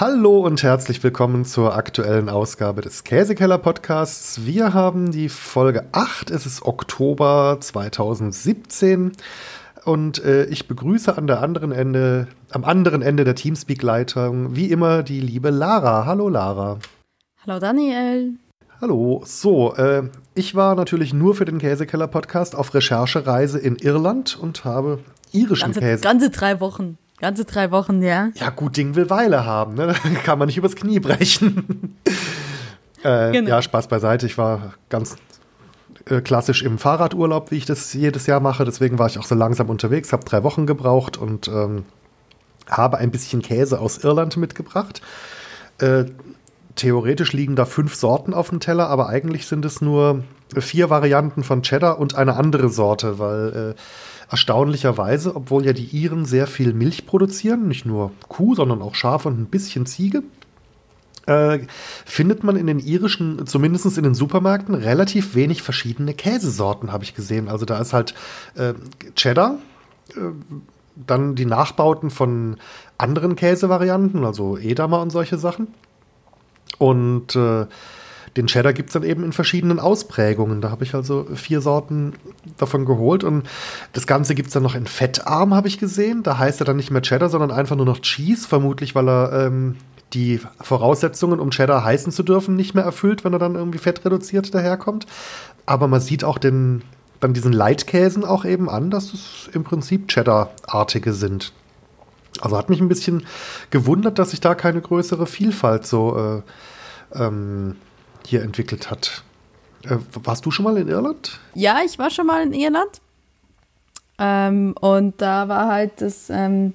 Hallo und herzlich willkommen zur aktuellen Ausgabe des Käsekeller Podcasts. Wir haben die Folge 8, es ist Oktober 2017 und äh, ich begrüße an der anderen Ende, am anderen Ende der Teamspeak-Leitung wie immer die liebe Lara. Hallo Lara. Hallo Daniel. Hallo. So, äh, ich war natürlich nur für den Käsekeller Podcast auf Recherchereise in Irland und habe irischen ganze, Käse. Ganze drei Wochen. Ganze drei Wochen, ja. Ja, gut Ding will Weile haben, ne? kann man nicht übers Knie brechen. äh, genau. Ja, Spaß beiseite. Ich war ganz äh, klassisch im Fahrradurlaub, wie ich das jedes Jahr mache. Deswegen war ich auch so langsam unterwegs, habe drei Wochen gebraucht und ähm, habe ein bisschen Käse aus Irland mitgebracht. Äh, theoretisch liegen da fünf Sorten auf dem Teller, aber eigentlich sind es nur vier Varianten von Cheddar und eine andere Sorte, weil äh, erstaunlicherweise, obwohl ja die Iren sehr viel Milch produzieren, nicht nur Kuh, sondern auch Schaf und ein bisschen Ziege, äh, findet man in den irischen, zumindest in den Supermärkten, relativ wenig verschiedene Käsesorten, habe ich gesehen. Also da ist halt äh, Cheddar, äh, dann die Nachbauten von anderen Käsevarianten, also Edamer und solche Sachen. Und äh, den Cheddar gibt es dann eben in verschiedenen Ausprägungen. Da habe ich also vier Sorten davon geholt. Und das Ganze gibt es dann noch in fettarm, habe ich gesehen. Da heißt er dann nicht mehr Cheddar, sondern einfach nur noch Cheese, vermutlich, weil er ähm, die Voraussetzungen, um Cheddar heißen zu dürfen, nicht mehr erfüllt, wenn er dann irgendwie fettreduziert daherkommt. Aber man sieht auch den, dann diesen Leitkäsen auch eben an, dass es im Prinzip Cheddar-artige sind. Also hat mich ein bisschen gewundert, dass sich da keine größere Vielfalt so äh, ähm, hier entwickelt hat. Äh, warst du schon mal in Irland? Ja, ich war schon mal in Irland. Ähm, und da war halt das, ähm,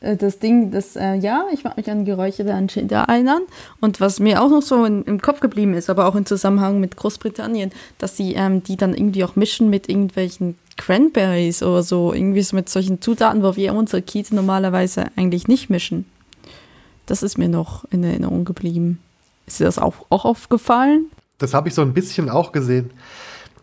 äh, das Ding, das, äh, ja, ich mag mich an geräucherte Anschilder erinnern. Und was mir auch noch so in, im Kopf geblieben ist, aber auch im Zusammenhang mit Großbritannien, dass sie ähm, die dann irgendwie auch mischen mit irgendwelchen Cranberries oder so, irgendwie so mit solchen Zutaten, wo wir unsere Kieze normalerweise eigentlich nicht mischen. Das ist mir noch in Erinnerung geblieben. Ist dir das auch, auch aufgefallen? Das habe ich so ein bisschen auch gesehen.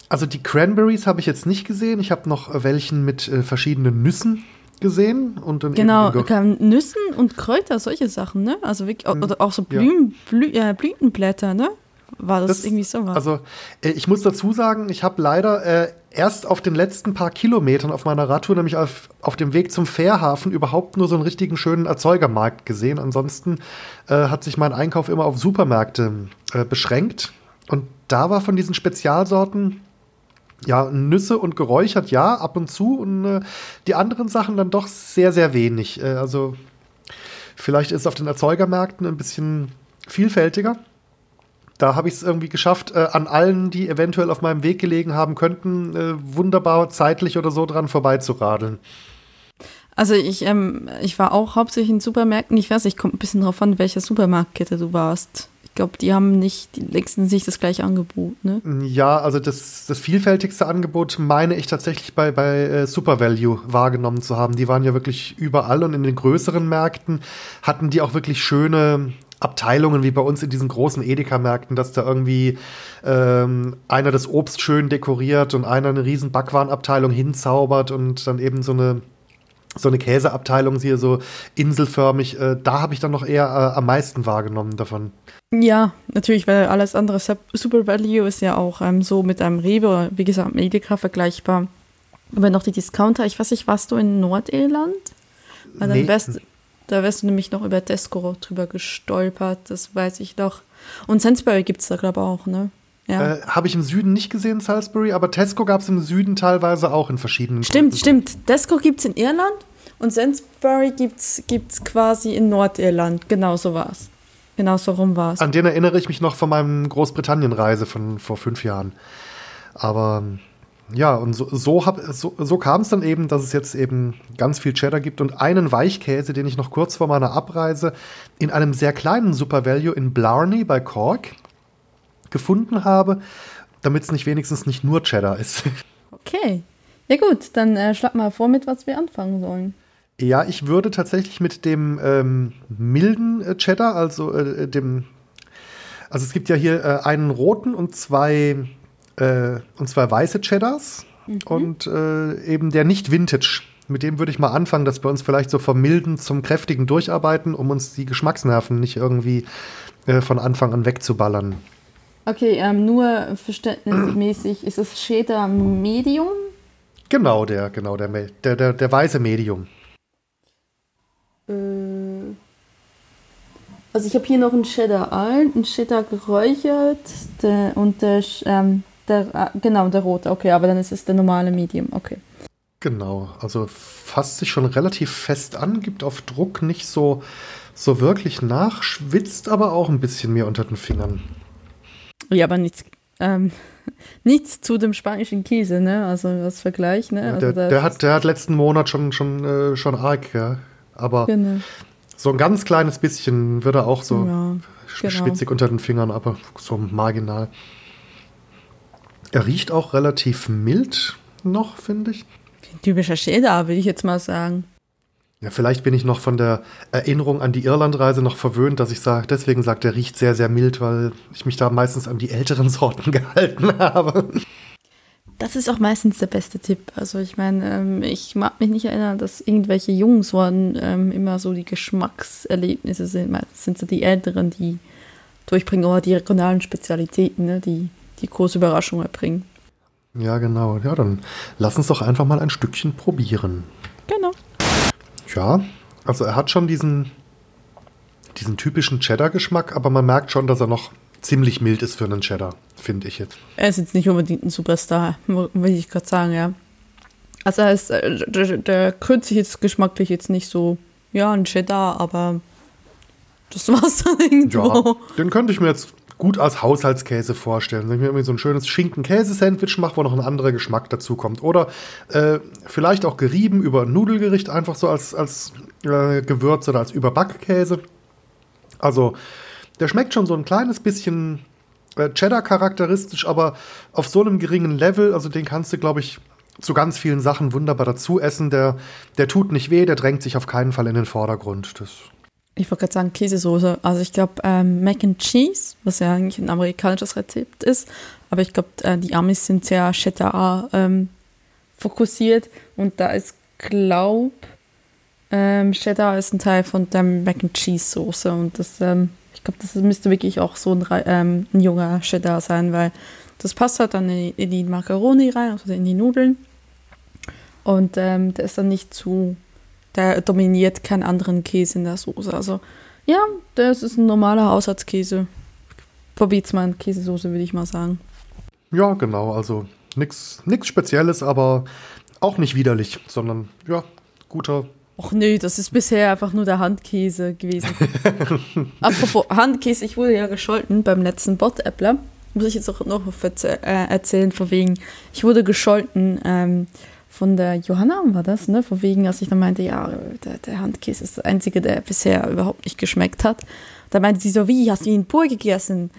Also die Cranberries habe ich jetzt nicht gesehen. Ich habe noch welchen mit äh, verschiedenen Nüssen gesehen. Und dann genau, Nüssen und Kräuter, solche Sachen, ne? Also wirklich, mhm. oder auch so Blüten, ja. Blü äh, Blütenblätter, ne? War das, das irgendwie so was? Also äh, ich muss dazu sagen, ich habe leider äh, erst auf den letzten paar Kilometern auf meiner Radtour, nämlich auf, auf dem Weg zum Fährhafen, überhaupt nur so einen richtigen schönen Erzeugermarkt gesehen. Ansonsten äh, hat sich mein Einkauf immer auf Supermärkte äh, beschränkt. Und da war von diesen Spezialsorten ja, Nüsse und geräuchert, ja, ab und zu. Und äh, die anderen Sachen dann doch sehr, sehr wenig. Äh, also vielleicht ist es auf den Erzeugermärkten ein bisschen vielfältiger da habe ich es irgendwie geschafft, äh, an allen, die eventuell auf meinem Weg gelegen haben könnten, äh, wunderbar zeitlich oder so dran vorbeizuradeln. Also ich, ähm, ich war auch hauptsächlich in Supermärkten. Ich weiß, ich komme ein bisschen drauf an, welcher Supermarktkette du warst. Ich glaube, die haben nicht die längsten sich das gleiche Angebot, ne? Ja, also das, das vielfältigste Angebot meine ich tatsächlich bei, bei äh, Super Value wahrgenommen zu haben. Die waren ja wirklich überall und in den größeren Märkten hatten die auch wirklich schöne Abteilungen wie bei uns in diesen großen Edeka-Märkten, dass da irgendwie ähm, einer das Obst schön dekoriert und einer eine riesen Backwarenabteilung hinzaubert und dann eben so eine so eine Käseabteilung hier so inselförmig, äh, da habe ich dann noch eher äh, am meisten wahrgenommen davon. Ja, natürlich, weil alles andere Super Value ist ja auch ähm, so mit einem Rewe wie gesagt Edeka vergleichbar. Aber noch die Discounter, ich weiß nicht, warst du in Nordirland? Weil dann nee. wärst, da wärst du nämlich noch über Tesco drüber gestolpert, das weiß ich doch. Und Sainsbury gibt es da, glaube ich, auch, ne? Ja. Äh, Habe ich im Süden nicht gesehen, Salisbury, aber Tesco gab es im Süden teilweise auch in verschiedenen. Stimmt, Gründen. stimmt. Tesco gibt es in Irland und Sainsbury gibt es quasi in Nordirland. Genau so war es. Genau so rum war es. An den erinnere ich mich noch von meinem Großbritannien-Reise von vor fünf Jahren. Aber ja, und so, so, so, so kam es dann eben, dass es jetzt eben ganz viel Cheddar gibt und einen Weichkäse, den ich noch kurz vor meiner Abreise in einem sehr kleinen Super Value in Blarney bei Cork gefunden habe, damit es nicht wenigstens nicht nur Cheddar ist. Okay. Ja gut, dann äh, schlag mal vor, mit was wir anfangen sollen. Ja, ich würde tatsächlich mit dem ähm, milden äh, Cheddar, also äh, dem, also es gibt ja hier äh, einen roten und zwei äh, und zwei weiße Cheddars mhm. und äh, eben der nicht Vintage mit dem würde ich mal anfangen, dass wir uns vielleicht so vom Milden zum Kräftigen durcharbeiten, um uns die Geschmacksnerven nicht irgendwie äh, von Anfang an wegzuballern. Okay, ähm, nur verständnismäßig, ist es Cheddar Medium? Genau, der, genau, der, der, der, der weiße Medium. Äh, also ich habe hier noch einen Cheddar alt, einen Cheddar geräuchert der, und der, ähm, der, äh, genau, der rote, okay, aber dann ist es der normale Medium, okay. Genau, also fasst sich schon relativ fest an, gibt auf Druck nicht so, so wirklich nach, schwitzt aber auch ein bisschen mehr unter den Fingern. Ja, aber nichts, ähm, nichts zu dem spanischen Käse, ne? Also was Vergleich, ne? Also der, der hat, der hat letzten Monat schon, schon, äh, schon arg, ja. Aber genau. so ein ganz kleines bisschen wird er auch so ja, genau. schwitzig unter den Fingern, aber so marginal. Er riecht auch relativ mild noch, finde ich. Typischer Cheddar, würde ich jetzt mal sagen. Ja, vielleicht bin ich noch von der Erinnerung an die Irlandreise noch verwöhnt, dass ich sage, deswegen sagt er riecht sehr, sehr mild, weil ich mich da meistens an die älteren Sorten gehalten habe. Das ist auch meistens der beste Tipp. Also ich meine, ähm, ich mag mich nicht erinnern, dass irgendwelche jungen Sorten ähm, immer so die Geschmackserlebnisse sind. Meistens sind so die älteren, die durchbringen, oder die regionalen Spezialitäten, ne, die die große Überraschung erbringen. Ja, genau. Ja, dann lass uns doch einfach mal ein Stückchen probieren. Genau. Ja, also er hat schon diesen, diesen typischen Cheddar-Geschmack, aber man merkt schon, dass er noch ziemlich mild ist für einen Cheddar, finde ich jetzt. Er ist jetzt nicht unbedingt ein Superstar, will ich gerade sagen, ja. Also er ist, äh, der, der krönt sich jetzt geschmacklich jetzt nicht so, ja, ein Cheddar, aber das war's dann irgendwo. Ja, den könnte ich mir jetzt gut als Haushaltskäse vorstellen. Wenn ich mir irgendwie so ein schönes Schinken-Käse-Sandwich mache, wo noch ein anderer Geschmack dazu kommt. Oder äh, vielleicht auch gerieben über ein Nudelgericht, einfach so als, als äh, Gewürz oder als Überbackkäse. Also, der schmeckt schon so ein kleines bisschen äh, Cheddar-charakteristisch, aber auf so einem geringen Level, also den kannst du, glaube ich, zu ganz vielen Sachen wunderbar dazu essen. Der, der tut nicht weh, der drängt sich auf keinen Fall in den Vordergrund. Das ich wollte gerade sagen Käsesoße. Also ich glaube ähm, Mac and Cheese, was ja eigentlich ein amerikanisches Rezept ist, aber ich glaube, äh, die Amis sind sehr Cheddar ähm, fokussiert und da ist, glaube ähm, Cheddar ist ein Teil von der Mac and Cheese Soße und das, ähm, ich glaube, das müsste wirklich auch so ein, ähm, ein junger Cheddar sein, weil das passt halt dann in, in die Macaroni rein, also in die Nudeln und ähm, der ist dann nicht zu der dominiert keinen anderen Käse in der Soße. Also ja, das ist ein normaler Haushaltskäse. Probiert's mal in Käsesoße, würde ich mal sagen. Ja, genau. Also nichts Spezielles, aber auch nicht widerlich, sondern ja, guter. Och nö, das ist bisher einfach nur der Handkäse gewesen. Apropos Handkäse, ich wurde ja gescholten beim letzten Bot-Appler. Muss ich jetzt auch noch äh, erzählen, von wegen, ich wurde gescholten. Ähm, von der Johanna war das, ne? Von wegen, als ich dann meinte, ja, der, der Handkäse ist der einzige, der bisher überhaupt nicht geschmeckt hat. Da meinte sie so, wie, hast du ihn pur gegessen?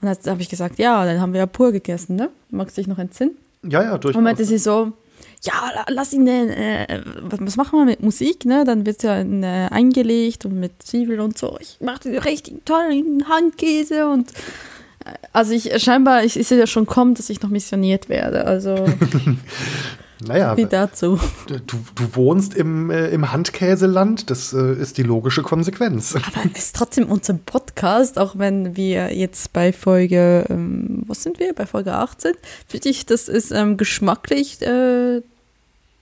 Und dann habe ich gesagt, ja, dann haben wir ja pur gegessen, ne? Magst du dich noch entsinnen? Ja, ja, durchaus. Und meinte sie so, ja, lass ihn denn, äh, was machen wir mit Musik, ne? Dann wird es ja äh, eingelegt und mit Zwiebeln und so. Ich mache den richtig tollen Handkäse und äh, also ich scheinbar, ich, ich sehe ja schon kommen, dass ich noch missioniert werde. Also Naja, wie dazu. Du, du wohnst im, äh, im Handkäseland, das äh, ist die logische Konsequenz. Aber es ist trotzdem unser Podcast, auch wenn wir jetzt bei Folge, ähm, was sind wir, bei Folge 18, finde ich, das ist ähm, geschmacklich äh,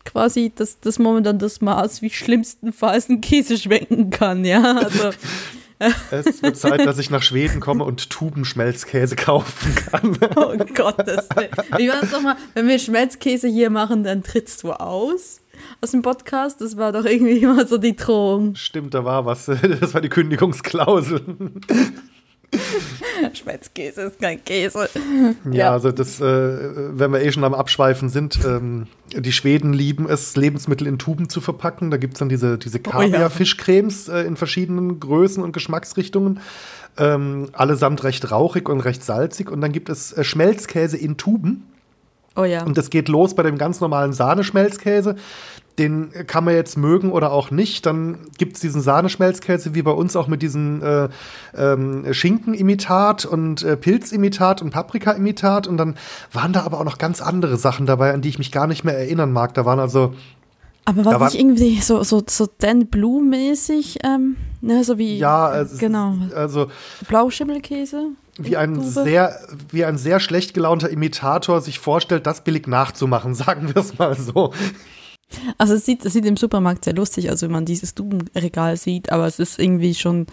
quasi das, das momentan das Maß, wie schlimmstenfalls ein Käse schmecken kann, ja. Also es wird Zeit, dass ich nach Schweden komme und Tubenschmelzkäse kaufen kann. Oh Gottes Willen. Wie war das nochmal? Wenn wir Schmelzkäse hier machen, dann trittst du aus aus dem Podcast. Das war doch irgendwie immer so die Drohung. Stimmt, da war was. Das war die Kündigungsklausel. Schmelzkäse ist kein Käse. Ja, ja. also das, äh, wenn wir eh schon am Abschweifen sind, ähm, die Schweden lieben es, Lebensmittel in Tuben zu verpacken. Da gibt es dann diese, diese Kaviar-Fischcremes äh, in verschiedenen Größen und Geschmacksrichtungen. Ähm, allesamt recht rauchig und recht salzig. Und dann gibt es äh, Schmelzkäse in Tuben. Oh ja. Und das geht los bei dem ganz normalen Sahneschmelzkäse. Den kann man jetzt mögen oder auch nicht. Dann gibt es diesen Sahneschmelzkäse, wie bei uns auch mit diesem äh, ähm, Schinkenimitat und äh, Pilzimitat und Paprikaimitat. Und dann waren da aber auch noch ganz andere Sachen dabei, an die ich mich gar nicht mehr erinnern mag. Da waren also Aber war nicht irgendwie so, so, so Dan Blue-mäßig, ähm, ne, so wie. Ja, also, genau. Also. Blauschimmelkäse? Wie ein, sehr, wie ein sehr schlecht gelaunter Imitator sich vorstellt, das billig nachzumachen, sagen wir es mal so. Also es sieht, es sieht im Supermarkt sehr lustig aus, wenn man dieses Dubenregal sieht, aber es ist irgendwie schon.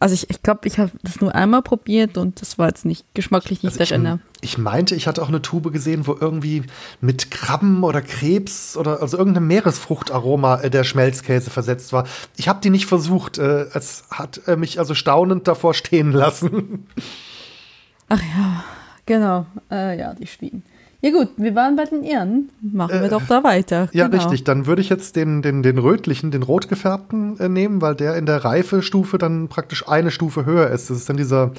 Also ich glaube, ich, glaub, ich habe das nur einmal probiert und das war jetzt nicht geschmacklich nicht also der ich, ich meinte, ich hatte auch eine Tube gesehen, wo irgendwie mit Krabben oder Krebs oder also irgendeinem Meeresfruchtaroma äh, der Schmelzkäse versetzt war. Ich habe die nicht versucht. Äh, es hat äh, mich also staunend davor stehen lassen. Ach ja, genau. Ja, die Schweden. Ja gut, wir waren bei den Ehren. Machen wir äh, doch da weiter. Ja, genau. richtig. Dann würde ich jetzt den, den, den rötlichen, den rot gefärbten äh, nehmen, weil der in der Reifestufe dann praktisch eine Stufe höher ist. Das ist dann dieser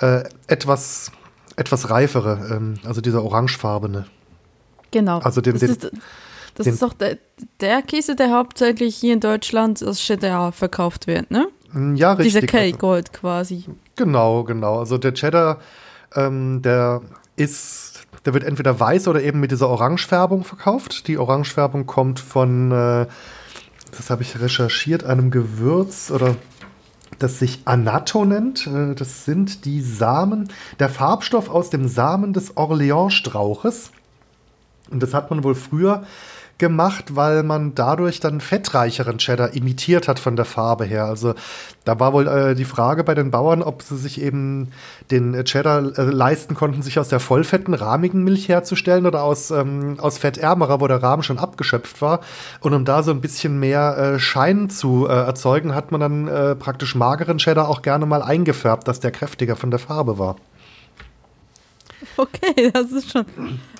äh, etwas, etwas reifere, ähm, also dieser orangefarbene. Genau. Also den, das den, ist, das den, ist doch der, der, Käse, der hauptsächlich hier in Deutschland als Cheddar verkauft wird, ne? Mm, ja, richtig. Dieser K-Gold quasi. Genau, genau. Also der Cheddar, ähm, der ist der wird entweder weiß oder eben mit dieser Orangefärbung verkauft. Die Orangefärbung kommt von, äh, das habe ich recherchiert, einem Gewürz oder das sich Anato nennt. Äh, das sind die Samen, der Farbstoff aus dem Samen des Orleans-Strauches. Und das hat man wohl früher gemacht, weil man dadurch dann fettreicheren Cheddar imitiert hat von der Farbe her. Also da war wohl äh, die Frage bei den Bauern, ob sie sich eben den Cheddar äh, leisten konnten, sich aus der vollfetten, rahmigen Milch herzustellen oder aus, ähm, aus fettärmerer, wo der Rahmen schon abgeschöpft war. Und um da so ein bisschen mehr äh, Schein zu äh, erzeugen, hat man dann äh, praktisch mageren Cheddar auch gerne mal eingefärbt, dass der kräftiger von der Farbe war. Okay, das ist schon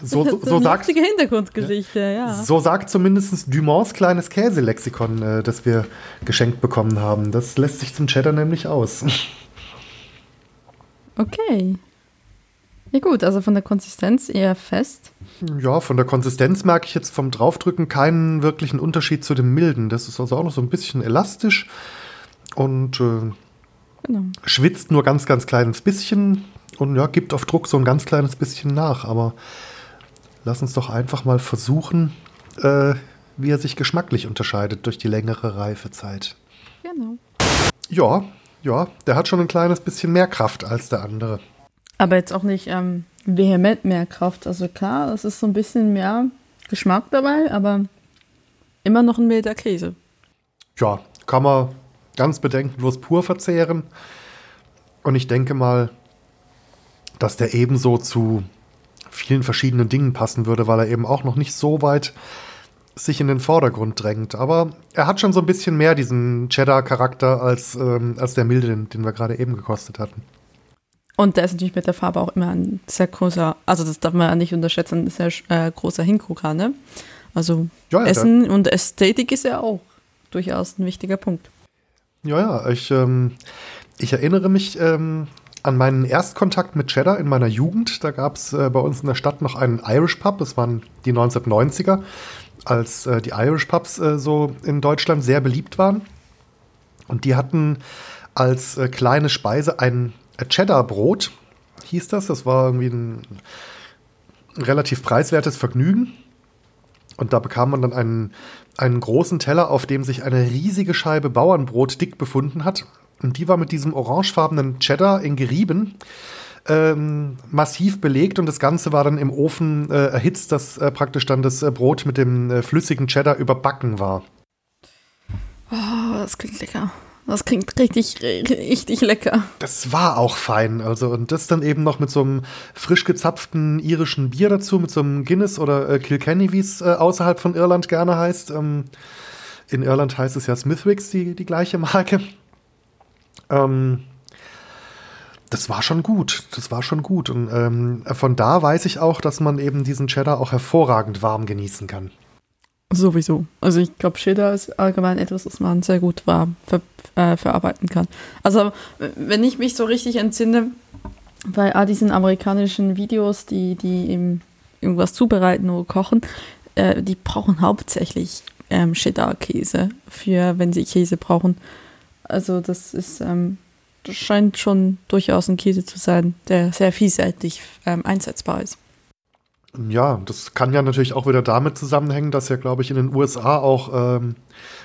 so, so, so eine sagt, Hintergrundgeschichte, ja. So sagt zumindest Dumonts kleines Käselexikon, äh, das wir geschenkt bekommen haben. Das lässt sich zum Cheddar nämlich aus. Okay. Ja gut, also von der Konsistenz eher fest. Ja, von der Konsistenz merke ich jetzt vom Draufdrücken keinen wirklichen Unterschied zu dem milden. Das ist also auch noch so ein bisschen elastisch und äh, genau. schwitzt nur ganz, ganz kleines bisschen und ja, gibt auf Druck so ein ganz kleines bisschen nach. Aber lass uns doch einfach mal versuchen, äh, wie er sich geschmacklich unterscheidet durch die längere Reifezeit. Genau. Ja, ja, der hat schon ein kleines bisschen mehr Kraft als der andere. Aber jetzt auch nicht ähm, vehement mehr Kraft. Also klar, es ist so ein bisschen mehr Geschmack dabei, aber immer noch ein milder Käse. Ja, kann man ganz bedenkenlos pur verzehren. Und ich denke mal, dass der ebenso zu vielen verschiedenen Dingen passen würde, weil er eben auch noch nicht so weit sich in den Vordergrund drängt. Aber er hat schon so ein bisschen mehr diesen Cheddar-Charakter als, ähm, als der milde, den, den wir gerade eben gekostet hatten. Und der ist natürlich mit der Farbe auch immer ein sehr großer, also das darf man ja nicht unterschätzen, ein sehr äh, großer Hingucker, ne? Also ja, ja, Essen und Ästhetik ist ja auch durchaus ein wichtiger Punkt. Ja, ja, ich, ähm, ich erinnere mich, ähm, an meinen Erstkontakt mit Cheddar in meiner Jugend. Da gab es äh, bei uns in der Stadt noch einen Irish Pub. Das waren die 1990er, als äh, die Irish Pubs äh, so in Deutschland sehr beliebt waren. Und die hatten als äh, kleine Speise ein Cheddar-Brot, hieß das. Das war irgendwie ein relativ preiswertes Vergnügen. Und da bekam man dann einen, einen großen Teller, auf dem sich eine riesige Scheibe Bauernbrot dick befunden hat. Und die war mit diesem orangefarbenen Cheddar in Gerieben ähm, massiv belegt und das Ganze war dann im Ofen äh, erhitzt, dass äh, praktisch dann das äh, Brot mit dem äh, flüssigen Cheddar überbacken war. Oh, das klingt lecker. Das klingt richtig, richtig lecker. Das war auch fein. Also, und das dann eben noch mit so einem frisch gezapften irischen Bier dazu, mit so einem Guinness oder äh, Kilkenny, wie es äh, außerhalb von Irland gerne heißt. Ähm, in Irland heißt es ja Smithwick's, die, die gleiche Marke. Ähm, das war schon gut. Das war schon gut. Und ähm, von da weiß ich auch, dass man eben diesen Cheddar auch hervorragend warm genießen kann. Sowieso. Also ich glaube, Cheddar ist allgemein etwas, was man sehr gut warm ver äh, verarbeiten kann. Also wenn ich mich so richtig entsinne, bei all diesen amerikanischen Videos, die, die eben irgendwas zubereiten oder kochen, äh, die brauchen hauptsächlich ähm, Cheddar-Käse für, wenn sie Käse brauchen. Also das ist, ähm, das scheint schon durchaus ein Käse zu sein, der sehr vielseitig ähm, einsetzbar ist. Ja, das kann ja natürlich auch wieder damit zusammenhängen, dass ja, glaube ich, in den USA auch ähm,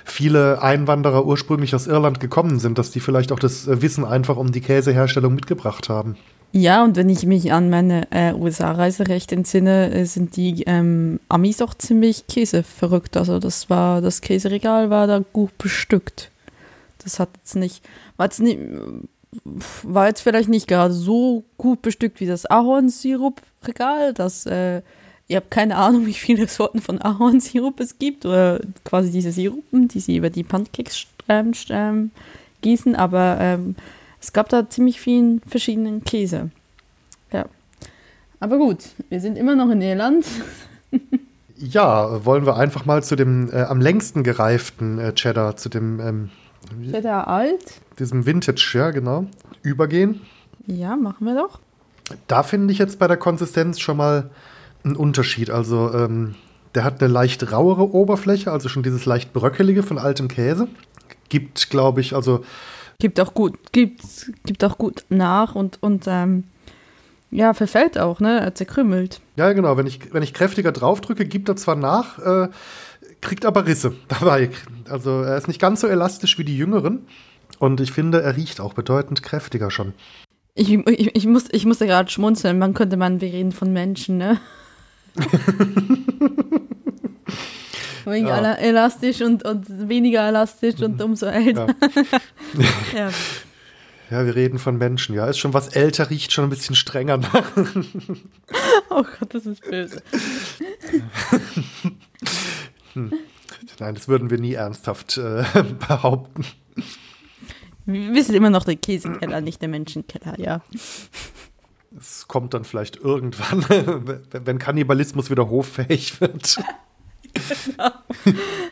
viele Einwanderer ursprünglich aus Irland gekommen sind, dass die vielleicht auch das äh, Wissen einfach um die Käseherstellung mitgebracht haben. Ja, und wenn ich mich an meine äh, USA-Reise recht entsinne, äh, sind die ähm, Amis auch ziemlich käseverrückt. Also das war, das Käseregal war da gut bestückt. Das hat jetzt nicht, war jetzt nicht, war jetzt vielleicht nicht gerade so gut bestückt wie das Ahornsirup-Regal. Das, äh, ihr habt keine Ahnung, wie viele Sorten von Ahornsirup es gibt oder quasi diese Sirupen, die sie über die Pancakes ähm, ähm, gießen, aber ähm, es gab da ziemlich vielen verschiedenen Käse. Ja. Aber gut, wir sind immer noch in Irland. ja, wollen wir einfach mal zu dem äh, am längsten gereiften äh, Cheddar, zu dem ähm, Cheddar alt. Diesem Vintage, ja, genau. Übergehen. Ja, machen wir doch. Da finde ich jetzt bei der Konsistenz schon mal einen Unterschied. Also, ähm, der hat eine leicht rauere Oberfläche, also schon dieses leicht bröckelige von altem Käse. Gibt, glaube ich, also gibt auch gut, gibt, gibt auch gut nach und, und ähm, ja, verfällt auch, ne? Zerkrümmelt. Ja, genau. Wenn ich, wenn ich kräftiger draufdrücke, gibt er zwar nach, äh, kriegt aber Risse dabei. Also er ist nicht ganz so elastisch wie die jüngeren. Und ich finde, er riecht auch bedeutend kräftiger schon. Ich, ich, ich, muss, ich musste gerade schmunzeln. Man könnte man, wir reden von Menschen, ne? Wegen ja. elastisch und, und weniger elastisch und mhm. umso älter. Ja. ja. ja. wir reden von Menschen, ja. Ist schon was älter, riecht schon ein bisschen strenger nach. oh Gott, das ist böse. Nein, das würden wir nie ernsthaft äh, behaupten. Wir sind immer noch der Käsekeller, nicht der Menschenkeller, ja. Es kommt dann vielleicht irgendwann, wenn Kannibalismus wieder hoffähig wird. genau.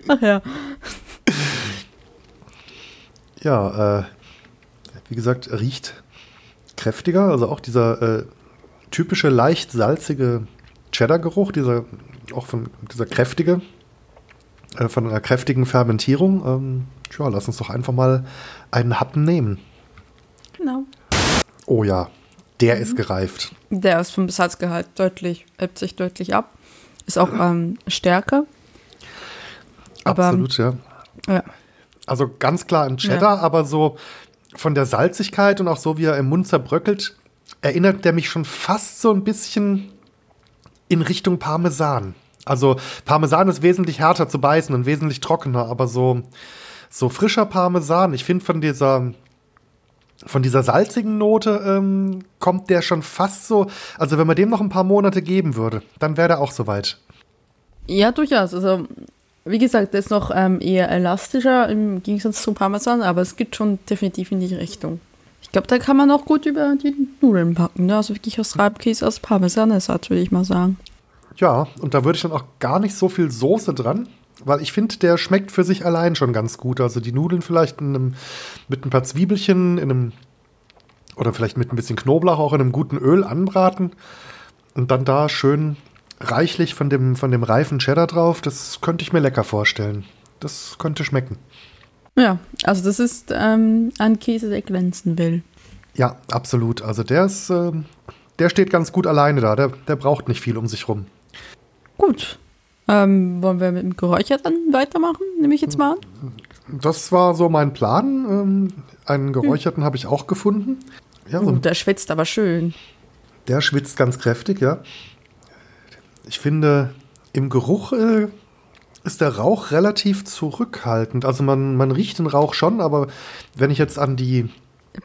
Ach ja. Ja, äh, wie gesagt, riecht kräftiger. Also auch dieser äh, typische leicht salzige Cheddar-Geruch, dieser auch von dieser kräftige, äh, von einer kräftigen Fermentierung. Ähm, tja, lass uns doch einfach mal einen Happen nehmen. Genau. Oh ja, der mhm. ist gereift. Der ist vom Salzgehalt deutlich, hebt sich deutlich ab. Ist auch ähm, stärker. Aber, Absolut, ja. ja. Also ganz klar ein Cheddar, ja. aber so von der Salzigkeit und auch so, wie er im Mund zerbröckelt, erinnert der mich schon fast so ein bisschen in Richtung Parmesan. Also Parmesan ist wesentlich härter zu beißen und wesentlich trockener, aber so, so frischer Parmesan, ich finde von dieser von dieser salzigen Note ähm, kommt der schon fast so. Also, wenn man dem noch ein paar Monate geben würde, dann wäre der auch soweit. Ja, durchaus. Also, wie gesagt, der ist noch ähm, eher elastischer im Gegensatz zum Parmesan, aber es geht schon definitiv in die Richtung. Ich glaube, da kann man auch gut über die Nudeln packen. Ne? Also wirklich aus Reibkäse, aus Parmesanersatz, würde ich mal sagen. Ja, und da würde ich dann auch gar nicht so viel Soße dran. Weil ich finde, der schmeckt für sich allein schon ganz gut. Also die Nudeln vielleicht einem, mit ein paar Zwiebelchen in einem oder vielleicht mit ein bisschen Knoblauch auch in einem guten Öl anbraten und dann da schön reichlich von dem, von dem reifen Cheddar drauf. Das könnte ich mir lecker vorstellen. Das könnte schmecken. Ja, also das ist ähm, ein Käse, der glänzen will. Ja, absolut. Also der ist, äh, der steht ganz gut alleine da. Der, der braucht nicht viel um sich rum. Gut, ähm, wollen wir mit dem Geräucherten weitermachen, nehme ich jetzt mal an? Das war so mein Plan. Ähm, einen Geräucherten hm. habe ich auch gefunden. Ja, uh, der schwitzt aber schön. Der schwitzt ganz kräftig, ja. Ich finde, im Geruch äh, ist der Rauch relativ zurückhaltend. Also man, man riecht den Rauch schon, aber wenn ich jetzt an die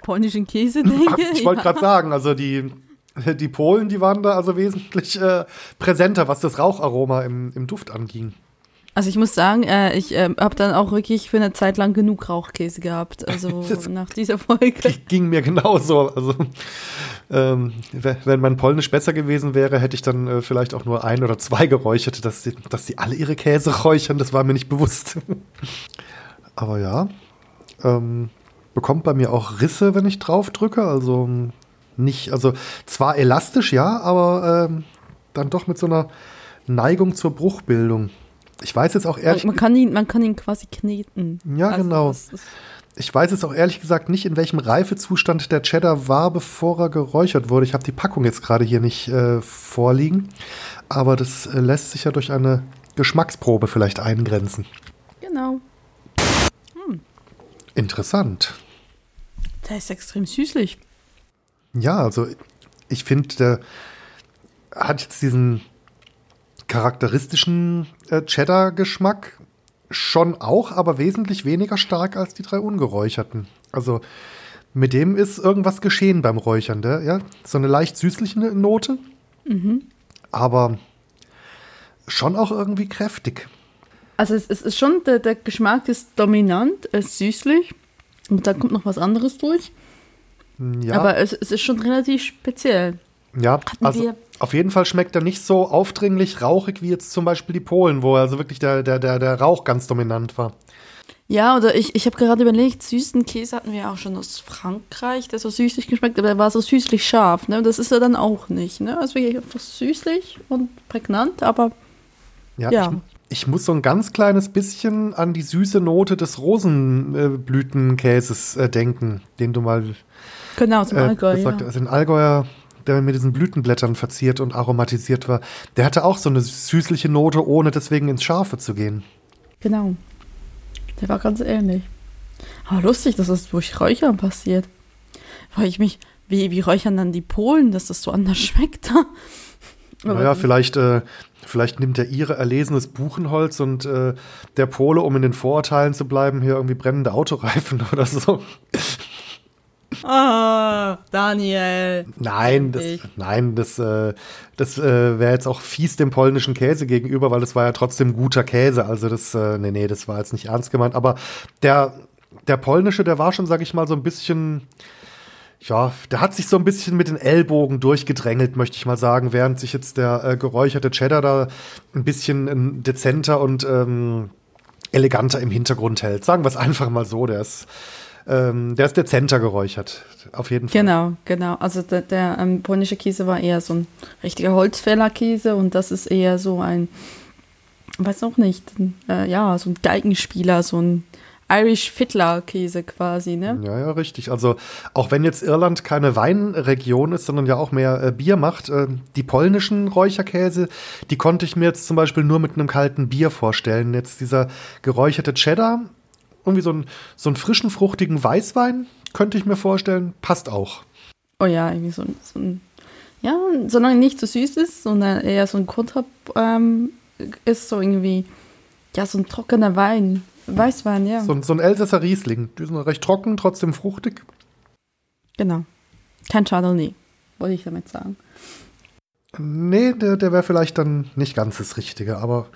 polnischen Käse denke. ich wollte ja. gerade sagen, also die Die Polen, die waren da also wesentlich äh, präsenter, was das Raucharoma im, im Duft anging. Also ich muss sagen, äh, ich äh, habe dann auch wirklich für eine Zeit lang genug Rauchkäse gehabt. Also nach dieser Folge. Ging mir genauso. Also ähm, wenn mein Polnisch besser gewesen wäre, hätte ich dann äh, vielleicht auch nur ein oder zwei geräuchert, dass sie, dass sie alle ihre Käse räuchern. Das war mir nicht bewusst. Aber ja, ähm, bekommt bei mir auch Risse, wenn ich drauf drücke. Also nicht, also zwar elastisch, ja, aber ähm, dann doch mit so einer Neigung zur Bruchbildung. Ich weiß jetzt auch ehrlich. Man kann ihn, man kann ihn quasi kneten. Ja, also genau. ich weiß jetzt auch ehrlich gesagt nicht, in welchem Reifezustand der Cheddar war, bevor er geräuchert wurde. Ich habe die Packung jetzt gerade hier nicht äh, vorliegen, aber das äh, lässt sich ja durch eine Geschmacksprobe vielleicht eingrenzen. Genau. Hm. Interessant. Der ist extrem süßlich. Ja, also ich finde, der hat jetzt diesen charakteristischen äh, Cheddar-Geschmack schon auch, aber wesentlich weniger stark als die drei ungeräucherten. Also mit dem ist irgendwas geschehen beim Räuchern. Der, ja? So eine leicht süßliche Note, mhm. aber schon auch irgendwie kräftig. Also es, es ist schon, der, der Geschmack ist dominant, ist süßlich und da kommt noch was anderes durch. Ja. Aber es, es ist schon relativ speziell. Ja, Hatten also auf jeden Fall schmeckt er nicht so aufdringlich rauchig wie jetzt zum Beispiel die Polen, wo also wirklich der, der, der, der Rauch ganz dominant war. Ja, oder ich, ich habe gerade überlegt, süßen Käse hatten wir auch schon aus Frankreich, der so süßlich geschmeckt, aber der war so süßlich scharf, ne? Das ist er dann auch nicht, ne? Also wirklich einfach süßlich und prägnant, aber ja. ja. Ich, ich, muss so ein ganz kleines bisschen an die süße Note des Rosenblütenkäses äh, denken, den du mal Genau, aus dem äh, Allgäu. Ja. Also den Allgäuer der mit diesen Blütenblättern verziert und aromatisiert war, der hatte auch so eine süßliche Note, ohne deswegen ins Scharfe zu gehen. Genau. Der war ganz ähnlich. Aber lustig, dass das durch Räuchern passiert. Weil ich mich, wie, wie räuchern dann die Polen, dass das so anders schmeckt? naja, vielleicht, äh, vielleicht nimmt er ihre erlesenes Buchenholz und äh, der Pole, um in den Vorurteilen zu bleiben, hier irgendwie brennende Autoreifen oder so. Ah, Daniel. Nein, das, nein, das, äh, das äh, wäre jetzt auch fies dem polnischen Käse gegenüber, weil das war ja trotzdem guter Käse. Also das, äh, nee, nee, das war jetzt nicht ernst gemeint. Aber der, der polnische, der war schon, sag ich mal, so ein bisschen, ja, der hat sich so ein bisschen mit den Ellbogen durchgedrängelt, möchte ich mal sagen, während sich jetzt der äh, geräucherte Cheddar da ein bisschen ähm, dezenter und ähm, eleganter im Hintergrund hält. Sagen wir es einfach mal so, der ist ähm, der ist dezenter geräuchert, auf jeden Fall. Genau, genau. Also der, der ähm, polnische Käse war eher so ein richtiger Holzfällerkäse und das ist eher so ein, weiß auch nicht, äh, ja, so ein Geigenspieler, so ein Irish Fiddler Käse quasi, ne? Ja, ja, richtig. Also auch wenn jetzt Irland keine Weinregion ist, sondern ja auch mehr äh, Bier macht, äh, die polnischen Räucherkäse, die konnte ich mir jetzt zum Beispiel nur mit einem kalten Bier vorstellen. Jetzt dieser geräucherte Cheddar, irgendwie so, ein, so einen frischen, fruchtigen Weißwein, könnte ich mir vorstellen, passt auch. Oh ja, irgendwie so, so ein, ja, solange nicht zu so süß ist, sondern eher so ein Kontra ähm, ist so irgendwie, ja, so ein trockener Wein. Weißwein, ja. So, so ein Elsässer Riesling. Die sind recht trocken, trotzdem fruchtig. Genau. Kein Chardonnay, wollte ich damit sagen. Nee, der, der wäre vielleicht dann nicht ganz das Richtige, aber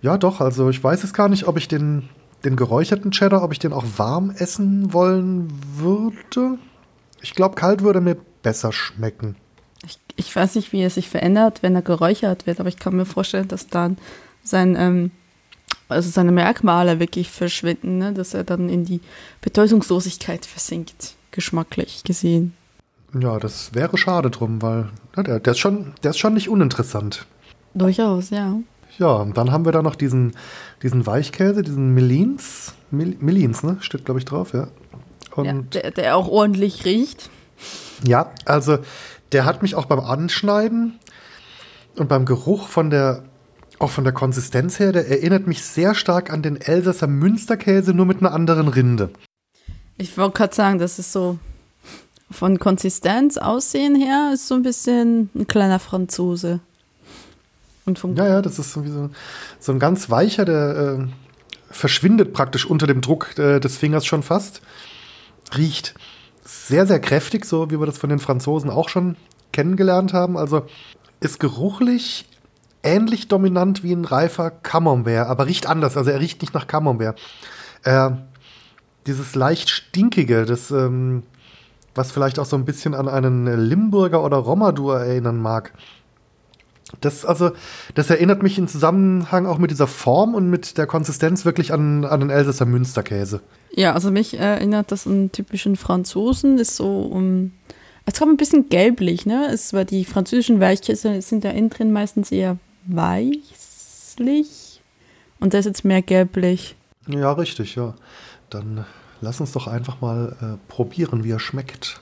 ja, doch, also ich weiß es gar nicht, ob ich den den geräucherten Cheddar, ob ich den auch warm essen wollen würde. Ich glaube, kalt würde mir besser schmecken. Ich, ich weiß nicht, wie er sich verändert, wenn er geräuchert wird, aber ich kann mir vorstellen, dass dann sein, ähm, also seine Merkmale wirklich verschwinden, ne? dass er dann in die Bedeutungslosigkeit versinkt, geschmacklich gesehen. Ja, das wäre schade drum, weil ja, der, der, ist schon, der ist schon nicht uninteressant. Durchaus, ja. Ja, und dann haben wir da noch diesen, diesen Weichkäse, diesen Melins. Melins, ne? Steht, glaube ich, drauf, ja. Und ja, der, der auch ordentlich riecht. Ja, also der hat mich auch beim Anschneiden und beim Geruch von der, auch von der Konsistenz her, der erinnert mich sehr stark an den Elsässer Münsterkäse, nur mit einer anderen Rinde. Ich wollte gerade sagen, das ist so von Konsistenz, Aussehen her, ist so ein bisschen ein kleiner Franzose. Und vom ja, ja, das ist so, so ein ganz weicher, der äh, verschwindet praktisch unter dem Druck äh, des Fingers schon fast. Riecht sehr, sehr kräftig, so wie wir das von den Franzosen auch schon kennengelernt haben. Also ist geruchlich ähnlich dominant wie ein reifer Camembert, aber riecht anders. Also er riecht nicht nach Camembert. Äh, dieses leicht stinkige, das, ähm, was vielleicht auch so ein bisschen an einen Limburger oder Romadur erinnern mag. Das, also, das erinnert mich im Zusammenhang auch mit dieser Form und mit der Konsistenz wirklich an, an den Elsässer Münsterkäse. Ja, also mich erinnert das an typischen Franzosen. Ist so um. Es kommt ein bisschen gelblich, ne? Es war die französischen Weichkäse sind ja innen drin meistens eher weißlich. Und das ist jetzt mehr gelblich. Ja, richtig, ja. Dann lass uns doch einfach mal äh, probieren, wie er schmeckt.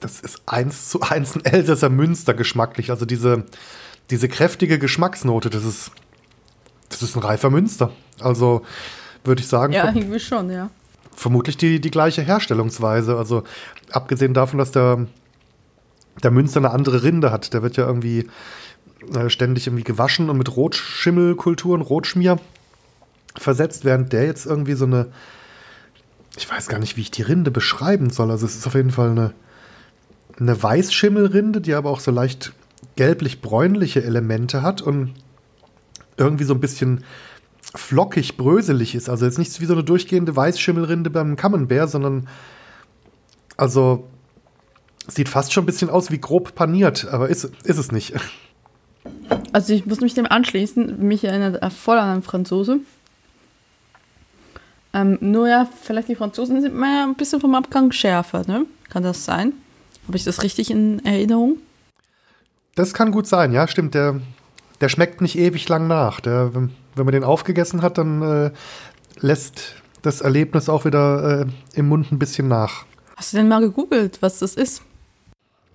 Das ist eins zu eins ein Elsässer Münster geschmacklich. Also diese, diese kräftige Geschmacksnote, das ist, das ist ein reifer Münster. Also würde ich sagen. Ja, irgendwie schon, ja. Vermutlich die, die gleiche Herstellungsweise. Also abgesehen davon, dass der, der Münster eine andere Rinde hat. Der wird ja irgendwie äh, ständig irgendwie gewaschen und mit Rotschimmelkulturen, Rotschmier versetzt, während der jetzt irgendwie so eine, ich weiß gar nicht, wie ich die Rinde beschreiben soll. Also es ist auf jeden Fall eine, eine Weißschimmelrinde, die aber auch so leicht gelblich-bräunliche Elemente hat und irgendwie so ein bisschen flockig, bröselig ist. Also jetzt nicht wie so eine durchgehende Weißschimmelrinde beim Camembert, sondern also sieht fast schon ein bisschen aus wie grob paniert, aber ist, ist es nicht. Also ich muss mich dem anschließen. Mich erinnert er voll an einen Franzose. Ähm, nur ja, vielleicht die Franzosen sind mehr ein bisschen vom Abgang schärfer, ne? Kann das sein? Habe ich das richtig in Erinnerung? Das kann gut sein, ja, stimmt. Der, der schmeckt nicht ewig lang nach. Der, wenn, wenn man den aufgegessen hat, dann äh, lässt das Erlebnis auch wieder äh, im Mund ein bisschen nach. Hast du denn mal gegoogelt, was das ist?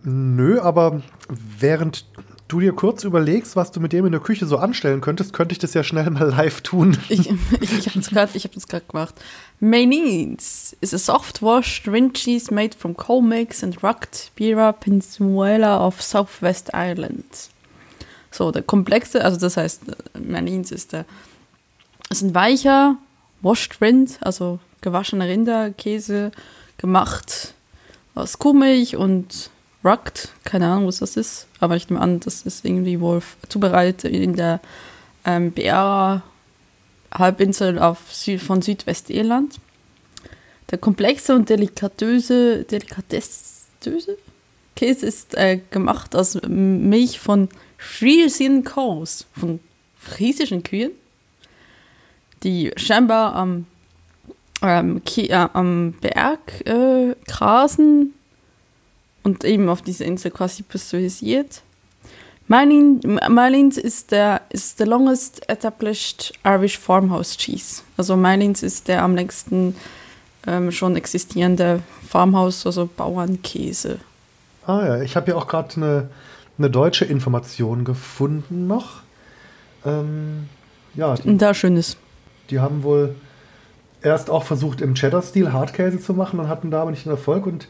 Nö, aber während du dir kurz überlegst, was du mit dem in der Küche so anstellen könntest, könnte ich das ja schnell mal live tun. Ich, ich, ich habe das gerade hab gemacht. Mayonnaise is a soft washed ring cheese made from coal mix and rugged Bira Peninsula of Southwest Ireland. So, der komplexe, also das heißt, Mayonnaise ist der, ist ein weicher washed rind, also gewaschener Rinderkäse, gemacht aus Kuhmilch und Rugged, keine Ahnung, was das ist, aber ich nehme an, das ist irgendwie wohl zubereitet in der ähm, BR-Halbinsel Süd von Südwestirland. Der komplexe und delikatöse, delikatessöse Käse ist äh, gemacht aus Milch von Friesian Cows, von friesischen Kühen, die scheinbar am, ähm, äh, am Berg äh, grasen und eben auf dieser Insel quasi pasteurisiert. Mylins ist der ist the longest established Irish farmhouse cheese. Also Mylins ist der am längsten ähm, schon existierende Farmhaus, also Bauernkäse. Ah ja, ich habe ja auch gerade eine, eine deutsche Information gefunden noch. Ähm, ja, die, da schönes. Die haben wohl erst auch versucht im Cheddar-Stil Hartkäse zu machen und hatten da aber nicht den Erfolg und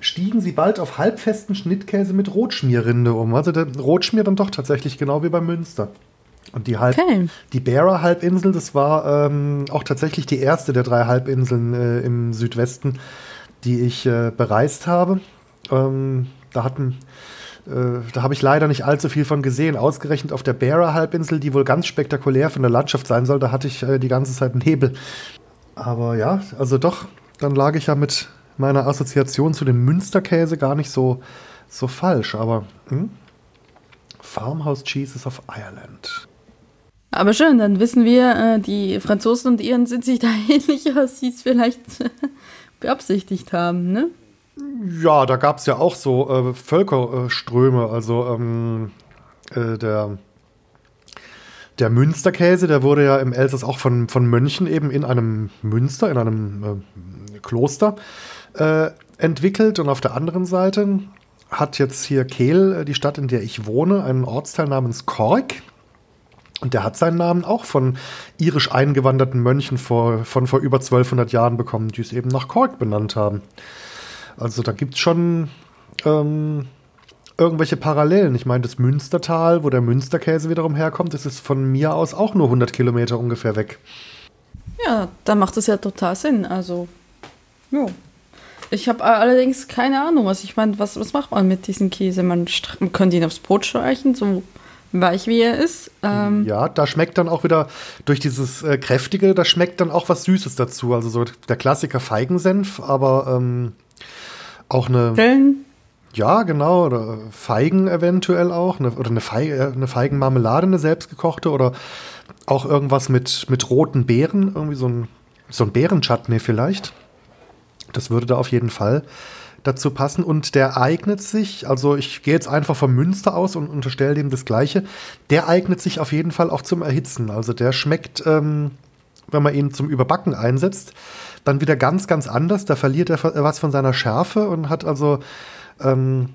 stiegen sie bald auf halbfesten Schnittkäse mit Rotschmierrinde um. Also der Rotschmier dann doch tatsächlich genau wie bei Münster. Und die, Halb okay. die Bearer-Halbinsel, das war ähm, auch tatsächlich die erste der drei Halbinseln äh, im Südwesten, die ich äh, bereist habe. Ähm, da hatten, äh, da habe ich leider nicht allzu viel von gesehen. Ausgerechnet auf der Bearer-Halbinsel, die wohl ganz spektakulär von der Landschaft sein soll, da hatte ich äh, die ganze Zeit einen Hebel. Aber ja, also doch, dann lag ich ja mit meiner Assoziation zu dem Münsterkäse gar nicht so, so falsch, aber hm? Farmhouse Cheeses of Ireland. Aber schön, dann wissen wir, äh, die Franzosen und Iren sind sich da ähnlich, als sie es vielleicht beabsichtigt haben, ne? Ja, da gab es ja auch so äh, Völkerströme. Also ähm, äh, der, der Münsterkäse, der wurde ja im Elsass auch von, von Mönchen eben in einem Münster, in einem äh, Kloster äh, entwickelt. Und auf der anderen Seite hat jetzt hier Kehl, äh, die Stadt, in der ich wohne, einen Ortsteil namens Cork. Und der hat seinen Namen auch von irisch eingewanderten Mönchen vor, von vor über 1200 Jahren bekommen, die es eben nach Cork benannt haben. Also da gibt es schon ähm, irgendwelche Parallelen. Ich meine, das Münstertal, wo der Münsterkäse wiederum herkommt, das ist von mir aus auch nur 100 Kilometer ungefähr weg. Ja, dann macht es ja total Sinn. Also, ja. Ich habe allerdings keine Ahnung. Also ich meine, was, was macht man mit diesem Käse? Man, man könnte ihn aufs Brot streichen, so weich wie er ist. Ähm ja, da schmeckt dann auch wieder durch dieses äh, kräftige, da schmeckt dann auch was Süßes dazu. Also so der Klassiker Feigensenf, aber ähm, auch eine. Pillen? Ja, genau. Oder Feigen eventuell auch. Eine, oder eine, Feige, äh, eine Feigenmarmelade, eine selbstgekochte. Oder auch irgendwas mit, mit roten Beeren. Irgendwie so ein, so ein Beerenchutney vielleicht. Das würde da auf jeden Fall dazu passen und der eignet sich, also ich gehe jetzt einfach vom Münster aus und unterstelle dem das Gleiche, der eignet sich auf jeden Fall auch zum Erhitzen. Also der schmeckt, ähm, wenn man ihn zum Überbacken einsetzt, dann wieder ganz, ganz anders. Da verliert er was von seiner Schärfe und hat also ähm,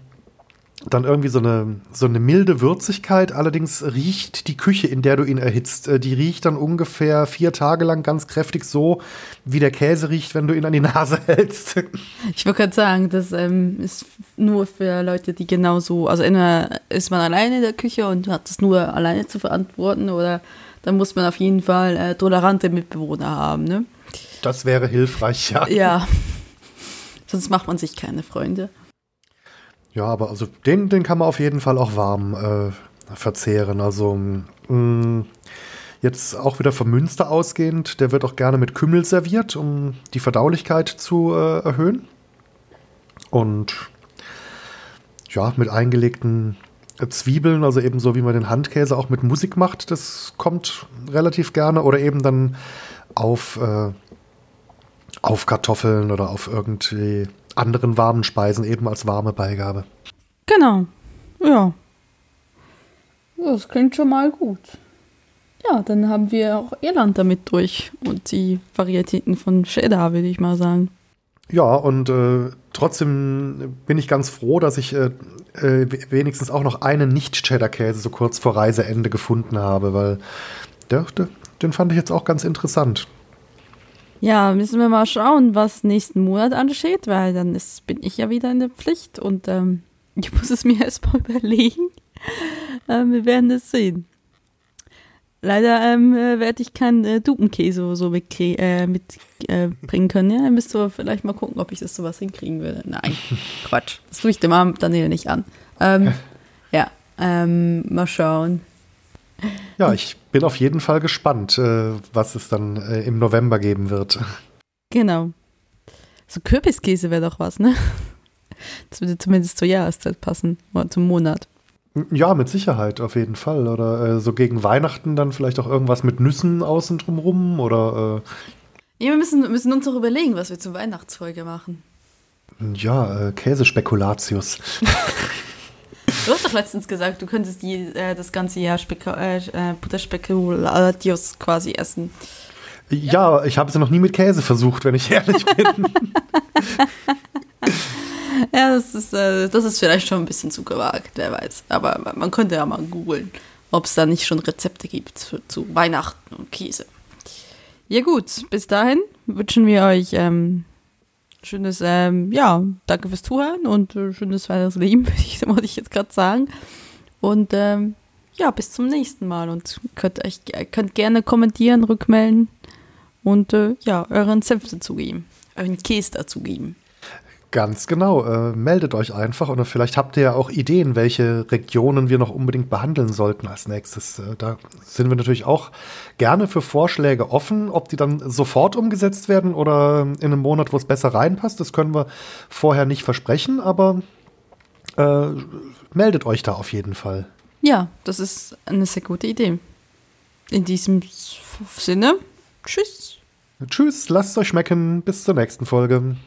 dann irgendwie so eine, so eine milde Würzigkeit. Allerdings riecht die Küche, in der du ihn erhitzt, äh, die riecht dann ungefähr vier Tage lang ganz kräftig so, wie der Käse riecht, wenn du ihn an die Nase hältst. Ich wollte gerade sagen, das ähm, ist nur für Leute, die genauso, also entweder ist man alleine in der Küche und hat das nur alleine zu verantworten oder dann muss man auf jeden Fall äh, tolerante Mitbewohner haben, ne? Das wäre hilfreich, ja. Ja. Sonst macht man sich keine Freunde. Ja, aber also den, den kann man auf jeden Fall auch warm äh, verzehren. Also mh, mm, jetzt auch wieder vom Münster ausgehend, der wird auch gerne mit Kümmel serviert, um die Verdaulichkeit zu äh, erhöhen. Und ja, mit eingelegten Zwiebeln, also eben so wie man den Handkäse auch mit Musik macht, das kommt relativ gerne. Oder eben dann auf, äh, auf Kartoffeln oder auf irgendwie anderen warmen Speisen eben als warme Beigabe. Genau. Ja. Das klingt schon mal gut. Ja, dann haben wir auch Irland damit durch und die Varietäten von Cheddar, würde ich mal sagen. Ja, und äh, trotzdem bin ich ganz froh, dass ich äh, äh, wenigstens auch noch einen Nicht-Cheddar-Käse so kurz vor Reiseende gefunden habe, weil der, der, den fand ich jetzt auch ganz interessant. Ja, müssen wir mal schauen, was nächsten Monat ansteht, weil dann ist, bin ich ja wieder in der Pflicht und ähm, ich muss es mir erstmal überlegen. Ähm, wir werden es sehen. Leider ähm, äh, werde ich keinen äh, Dupenkäse so mitbringen äh, mit, äh, können. Ja, dann müsst ihr vielleicht mal gucken, ob ich das sowas hinkriegen würde. Nein, Quatsch. Das tue ich dem armen Daniel nicht an. Ähm, ja, ähm, mal schauen. Ja, ich bin auf jeden Fall gespannt, äh, was es dann äh, im November geben wird. Genau. So Kürbiskäse wäre doch was, ne? Das würde zumindest zur Jahreszeit passen oder zum Monat. Ja, mit Sicherheit, auf jeden Fall. Oder äh, so gegen Weihnachten dann vielleicht auch irgendwas mit Nüssen außen drumrum oder. Äh ja, wir müssen, müssen uns doch überlegen, was wir zur Weihnachtsfolge machen. Ja, äh, Käsespekulatius. Du hast doch letztens gesagt, du könntest die, äh, das ganze Jahr Spek äh, äh Butterspekulatius quasi essen. Ja, ja ich habe es ja noch nie mit Käse versucht, wenn ich ehrlich bin. ja, das ist, äh, das ist vielleicht schon ein bisschen zu gewagt, wer weiß. Aber man könnte ja mal googeln, ob es da nicht schon Rezepte gibt für, zu Weihnachten und Käse. Ja gut, bis dahin wünschen wir euch ähm, schönes, ähm, ja, danke fürs Zuhören und äh, schönes weiteres Leben, wollte ich jetzt gerade sagen. Und ähm, ja, bis zum nächsten Mal und könnt euch könnt gerne kommentieren, rückmelden und äh, ja, euren Senf dazugeben, euren Käse dazugeben. Ganz genau. Äh, meldet euch einfach und vielleicht habt ihr ja auch Ideen, welche Regionen wir noch unbedingt behandeln sollten als nächstes. Äh, da sind wir natürlich auch gerne für Vorschläge offen. Ob die dann sofort umgesetzt werden oder in einem Monat, wo es besser reinpasst, das können wir vorher nicht versprechen, aber äh, meldet euch da auf jeden Fall. Ja, das ist eine sehr gute Idee. In diesem Sinne, tschüss. Tschüss, lasst es euch schmecken. Bis zur nächsten Folge.